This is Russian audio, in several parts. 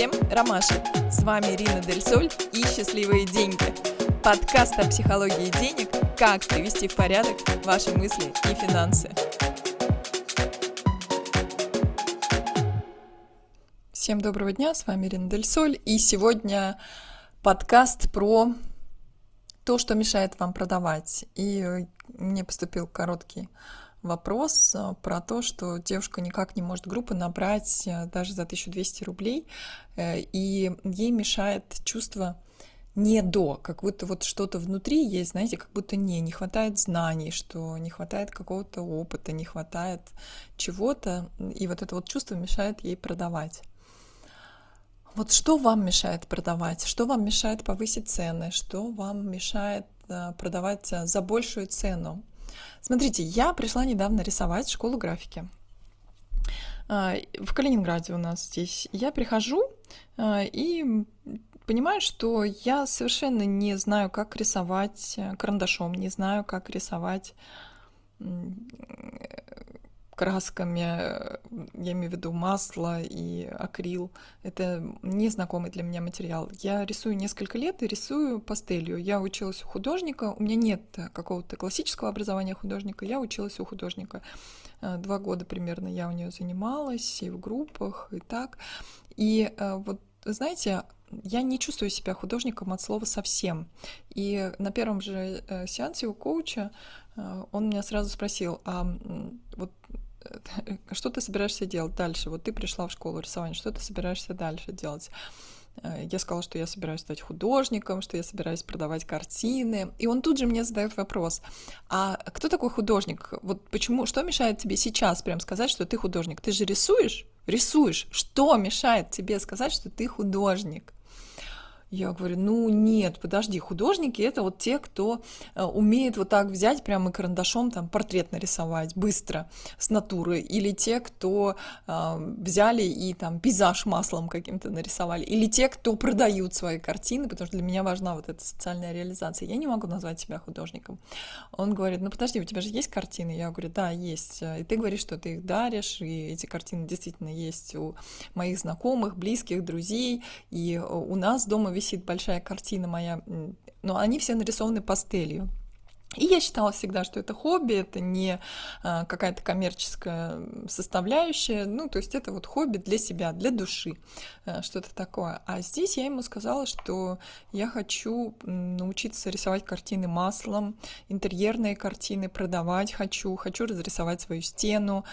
всем, Ромаши! С вами Ирина Дель Соль и «Счастливые деньги» Подкаст о психологии денег, как привести в порядок ваши мысли и финансы. Всем доброго дня, с вами Ирина Дель Соль и сегодня подкаст про то, что мешает вам продавать. И мне поступил короткий вопрос э, про то, что девушка никак не может группы набрать э, даже за 1200 рублей, э, и ей мешает чувство не до, как будто вот что-то внутри есть, знаете, как будто не, не хватает знаний, что не хватает какого-то опыта, не хватает чего-то, и вот это вот чувство мешает ей продавать. Вот что вам мешает продавать? Что вам мешает повысить цены? Что вам мешает продавать за большую цену? Смотрите, я пришла недавно рисовать школу графики. А, в Калининграде у нас здесь. Я прихожу а, и понимаю, что я совершенно не знаю, как рисовать карандашом, не знаю, как рисовать красками, э, я имею в виду масло и акрил. Это незнакомый для меня материал. Я рисую несколько лет и рисую пастелью. Я училась у художника, у меня нет какого-то классического образования художника, я училась у художника. Э, два года примерно я у нее занималась и в группах, и так. И э, вот, знаете, я не чувствую себя художником от слова совсем. И на первом же сеансе у коуча он меня сразу спросил, а вот что ты собираешься делать дальше? Вот ты пришла в школу рисования, что ты собираешься дальше делать? Э, я сказала, что я собираюсь стать художником, что я собираюсь продавать картины. И он тут же мне задает вопрос, а кто такой художник? Вот почему, что мешает тебе сейчас прям сказать, что ты художник? Ты же рисуешь? Рисуешь. Что мешает тебе сказать, что ты художник? Я говорю, ну нет, подожди, художники это вот те, кто э, умеет вот так взять прямо карандашом там портрет нарисовать быстро с натуры, или те, кто э, взяли и там пейзаж маслом каким-то нарисовали, или те, кто продают свои картины, потому что для меня важна вот эта социальная реализация. Я не могу назвать себя художником. Он говорит, ну подожди, у тебя же есть картины? Я говорю, да, есть. И ты говоришь, что ты их даришь, и эти картины действительно есть у моих знакомых, близких, друзей, и у нас дома висит большая картина моя, но они все нарисованы пастелью. И я считала всегда, что это хобби, это не а, какая-то коммерческая составляющая, ну, то есть это вот хобби для себя, для души, а, что-то такое. А здесь я ему сказала, что я хочу научиться рисовать картины маслом, интерьерные картины продавать хочу, хочу разрисовать свою стену,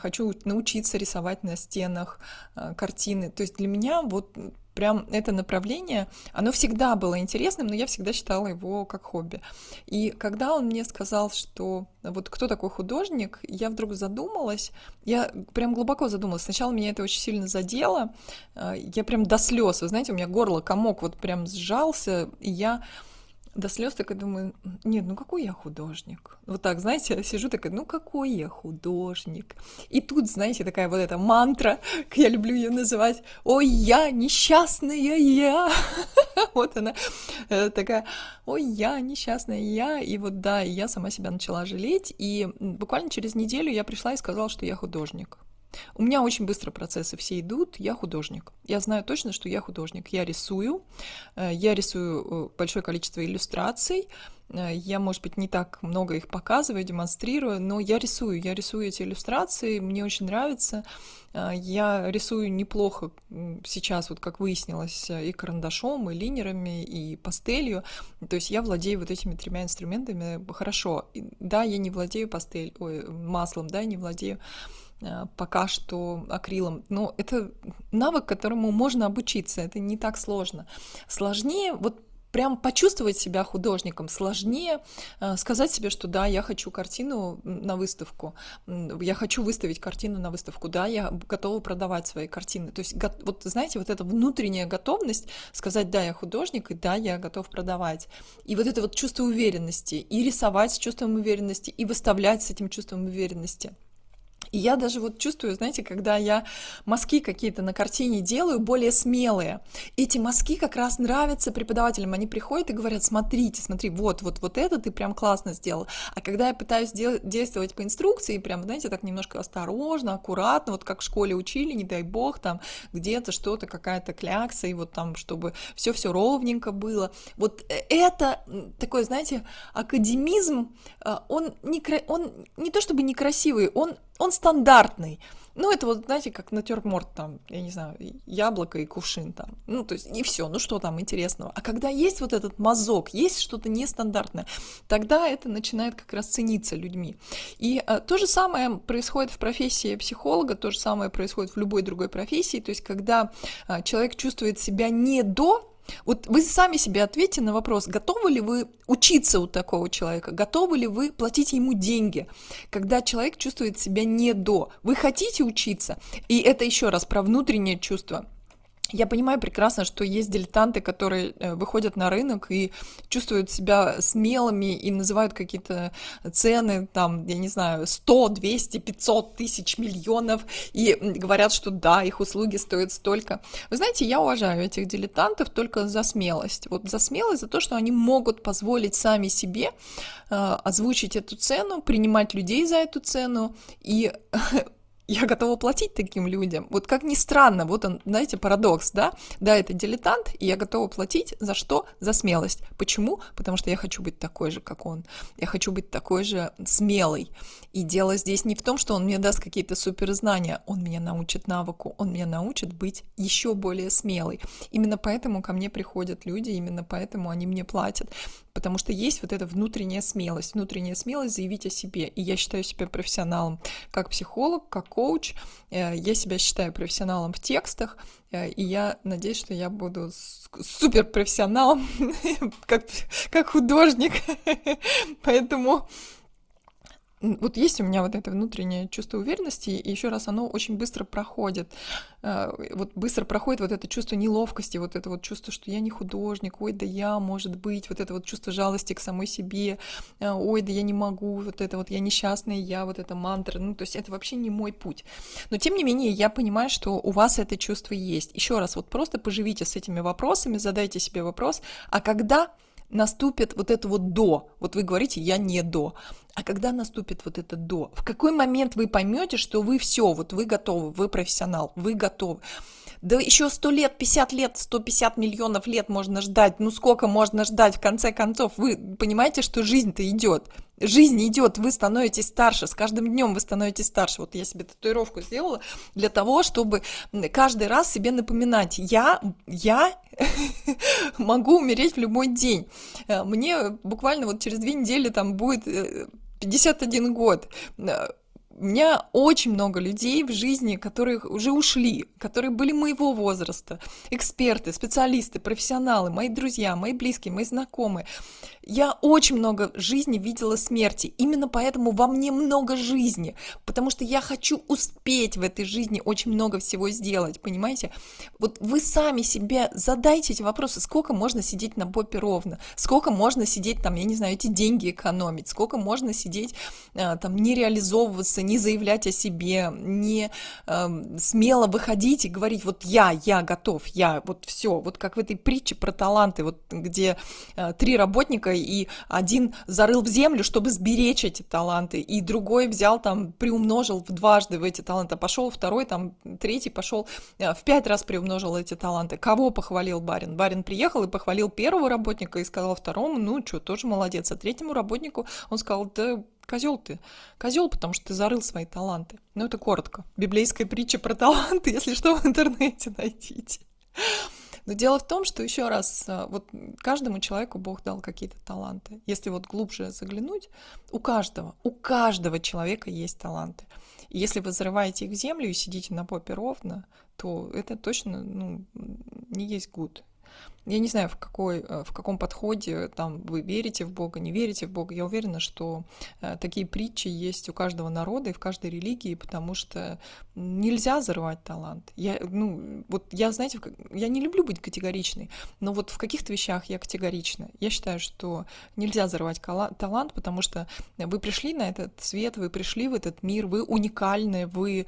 хочу научиться рисовать на стенах а, картины. То есть для меня вот прям это направление, оно всегда было интересным, но я всегда считала его как хобби. И когда он мне сказал, что вот кто такой художник, я вдруг задумалась, я прям глубоко задумалась. Сначала меня это очень сильно задело, э, я прям до слез, вы знаете, у меня горло комок вот прям сжался, и я до слез такая думаю, нет, ну какой я художник? Вот так, знаете, сижу такая, ну какой я художник? И тут, знаете, такая вот эта мантра, я люблю ее называть, ой, я несчастная я. Вот она э, такая, ой, я несчастная я. И вот да, я сама себя начала жалеть. И буквально через неделю я пришла и сказала, что я художник. У меня очень быстро процессы все идут, я художник. Я знаю точно, что я художник. Я рисую, э, я рисую э, большое количество иллюстраций, э, я, может быть, не так много их показываю, демонстрирую, но я рисую, я рисую эти иллюстрации, мне очень нравится. Я рисую неплохо сейчас, вот как выяснилось, и карандашом, и линерами, и пастелью. То есть я владею вот этими тремя инструментами хорошо. Да, я не владею пастель, ой, маслом, да, не владею пока что акрилом. Но это навык, которому можно обучиться, это не так сложно. Сложнее вот прям почувствовать себя художником, сложнее э, сказать себе, что да, я хочу картину на выставку, я хочу выставить картину на выставку, да, я готова продавать свои картины. То есть, вот знаете, вот эта внутренняя готовность сказать, да, я художник, и да, я готов продавать. И вот это вот чувство уверенности, и рисовать с чувством уверенности, и выставлять с этим чувством уверенности – И я даже вот чувствую, знаете, когда я мазки какие-то на картине делаю, более смелые, эти мазки как раз нравятся преподавателям. Они приходят и говорят, смотрите, смотри, вот, вот, вот это ты прям классно сделал. А когда я пытаюсь дел- действовать по инструкции, прям, знаете, так немножко осторожно, аккуратно, вот как в школе учили, не дай бог, там где-то что-то, какая-то клякса, и вот там, чтобы все-все ровненько было. Вот э, это такой, знаете, академизм, э, он не, он не то чтобы некрасивый, он он стандартный. Ну, это вот, знаете, как натюрморт там, я не знаю, яблоко и кувшин там. Ну, то есть, и все, ну что там интересного. А когда есть вот этот мазок, есть что-то нестандартное, тогда это начинает как раз цениться людьми. И а, то же самое происходит в профессии психолога, то же самое происходит в любой другой профессии. То есть, когда а, человек чувствует себя не до вот вы сами себе ответьте на вопрос, готовы ли вы учиться у такого человека, готовы ли вы платить ему деньги, когда человек чувствует себя не до. Вы хотите учиться, и это еще раз про внутреннее чувство. Я понимаю прекрасно, что есть дилетанты, которые э, выходят на рынок и чувствуют себя смелыми и называют какие-то цены, там, я не знаю, 100, 200, 500 тысяч миллионов, и говорят, что да, их услуги стоят столько. Вы знаете, я уважаю этих дилетантов только за смелость. Вот за смелость, за то, что они могут позволить сами себе э, озвучить эту цену, принимать людей за эту цену и я готова платить таким людям. Вот как ни странно, вот он, знаете, парадокс, да? Да, это дилетант, и я готова платить за что? За смелость. Почему? Потому что я хочу быть такой же, как он. Я хочу быть такой же смелой. И дело здесь не в том, что он мне даст какие-то суперзнания, он меня научит навыку, он меня научит быть еще более смелой. Именно поэтому ко мне приходят люди, именно поэтому они мне платят потому что есть вот эта внутренняя смелость, внутренняя смелость заявить о себе. И я считаю себя профессионалом как психолог, как коуч, э, я себя считаю профессионалом в текстах, э, и я надеюсь, что я буду супер профессионалом как, как художник. Поэтому вот есть у меня вот это внутреннее чувство уверенности, и еще раз, оно очень быстро проходит. Э, вот быстро проходит вот это чувство неловкости, вот это вот чувство, что я не художник, ой, да я, может быть, вот это вот чувство жалости к самой себе, э, ой, да я не могу, вот это вот я несчастная, я, вот это мантра, ну, то есть это вообще не мой путь. Но тем не менее, я понимаю, что у вас это чувство есть. Еще раз, вот просто поживите с этими вопросами, задайте себе вопрос, а когда наступит вот это вот до. Вот вы говорите, я не до. А когда наступит вот это до? В какой момент вы поймете, что вы все, вот вы готовы, вы профессионал, вы готовы? Да еще 100 лет, 50 лет, 150 миллионов лет можно ждать. Ну сколько можно ждать в конце концов? Вы понимаете, что жизнь-то идет. Жизнь идет, вы становитесь старше, с каждым днем вы становитесь старше. Вот я себе татуировку сделала для того, чтобы каждый раз себе напоминать, я, я могу умереть в любой день. Э, мне буквально вот через две недели там будет 51 э, год. Э, у меня очень много людей в жизни, которые уже ушли, которые были моего возраста, эксперты, специалисты, профессионалы, мои друзья, мои близкие, мои знакомые. Я очень много жизни видела смерти. Именно поэтому во мне много жизни. Потому что я хочу успеть в этой жизни очень много всего сделать. Понимаете? Вот вы сами себе задайте эти вопросы. Сколько можно сидеть на попе ровно? Сколько можно сидеть там, я не знаю, эти деньги экономить? Сколько можно сидеть э, там, не реализовываться, не заявлять о себе, не э, смело выходить и говорить, вот я, я готов, я, вот все. Вот как в этой притче про таланты, вот где э, три работника и один зарыл в землю, чтобы сберечь эти таланты, и другой взял там, приумножил в дважды в эти таланты, а пошел второй, там, третий пошел э, в пять раз приумножил эти таланты. Кого похвалил барин? Барин приехал и похвалил первого работника и сказал второму, ну, что, тоже молодец. А третьему работнику он сказал, да козел ты. Козел, потому что ты зарыл свои таланты. Ну, это коротко. Библейская притча про таланты, если что, в интернете найдите. Но дело в том, что еще раз, э, вот каждому человеку Бог дал какие-то таланты. Если вот глубже заглянуть, у каждого, у каждого человека есть таланты. И если вы зарываете их в землю и сидите на попе ровно, то это точно ну, не есть гуд. Я не знаю, в, какой, э, в каком подходе там вы верите в Бога, не верите в Бога. Я уверена, что э, такие притчи есть у каждого народа и в каждой религии, потому что нельзя зарывать талант. Я, ну, вот я, знаете, я не люблю быть категоричной, но вот в каких-то вещах я категорична. Я считаю, что нельзя зарывать талант, потому что вы пришли на этот свет, вы пришли в этот мир, вы уникальны, вы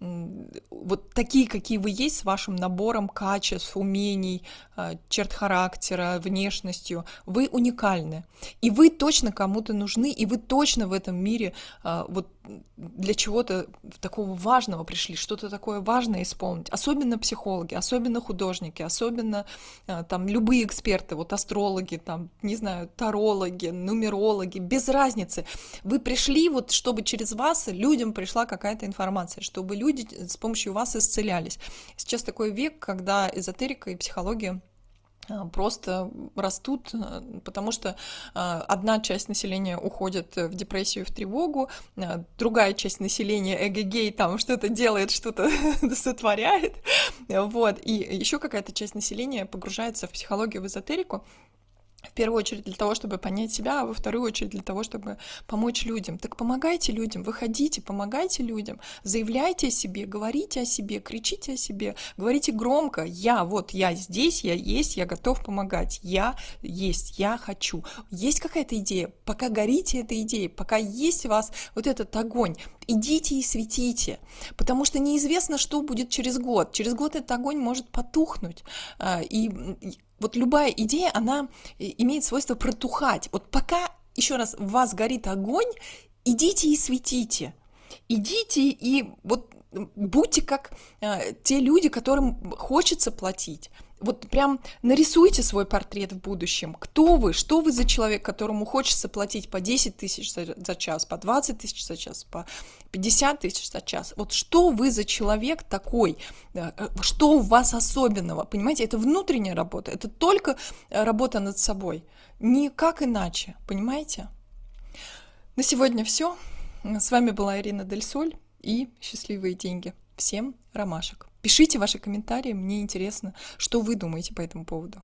вот такие, какие вы есть, с вашим набором качеств, умений, а, черт характера, внешностью, вы уникальны. И вы точно кому-то нужны, и вы точно в этом мире а, вот для чего-то такого важного пришли, что-то такое важное исполнить. Особенно психологи, особенно художники, особенно а, там любые эксперты, вот астрологи, там, не знаю, тарологи, нумерологи, без разницы. Вы пришли вот, чтобы через вас людям пришла какая-то информация, чтобы люди с помощью вас исцелялись. Сейчас такой век, когда эзотерика и психология а, просто растут, а, потому что а, одна часть населения уходит в депрессию, в тревогу, другая часть населения эгегей там что-то делает, что-то сотворяет, вот, и еще какая-то часть населения погружается в психологию, в эзотерику, в первую очередь для того, чтобы понять себя, а во вторую очередь для того, чтобы помочь людям. Так помогайте людям, выходите, помогайте людям, заявляйте о себе, говорите о себе, кричите о себе, говорите громко, я, вот я здесь, я есть, я готов помогать, я есть, я хочу. Есть какая-то идея, пока горите этой идеей, пока есть у вас вот этот огонь, идите и светите, потому что неизвестно, что будет через год. Через год этот огонь может потухнуть, а, и вот любая идея, она э, имеет свойство протухать. Вот пока, еще раз, в вас горит огонь, идите и светите. Идите и вот будьте как э, те люди, которым хочется платить вот прям нарисуйте свой портрет в будущем. Кто вы? Что вы за человек, которому хочется платить по 10 тысяч за, за час, по 20 тысяч за час, по 50 тысяч за час? Вот что вы за человек такой? Э, что у вас особенного? Понимаете, это внутренняя работа, это только э, работа над собой. Никак иначе, понимаете? На сегодня все. С вами была Ирина Дель Соль и счастливые деньги. Всем ромашек. Пишите ваши комментарии, мне интересно, что вы думаете по этому поводу.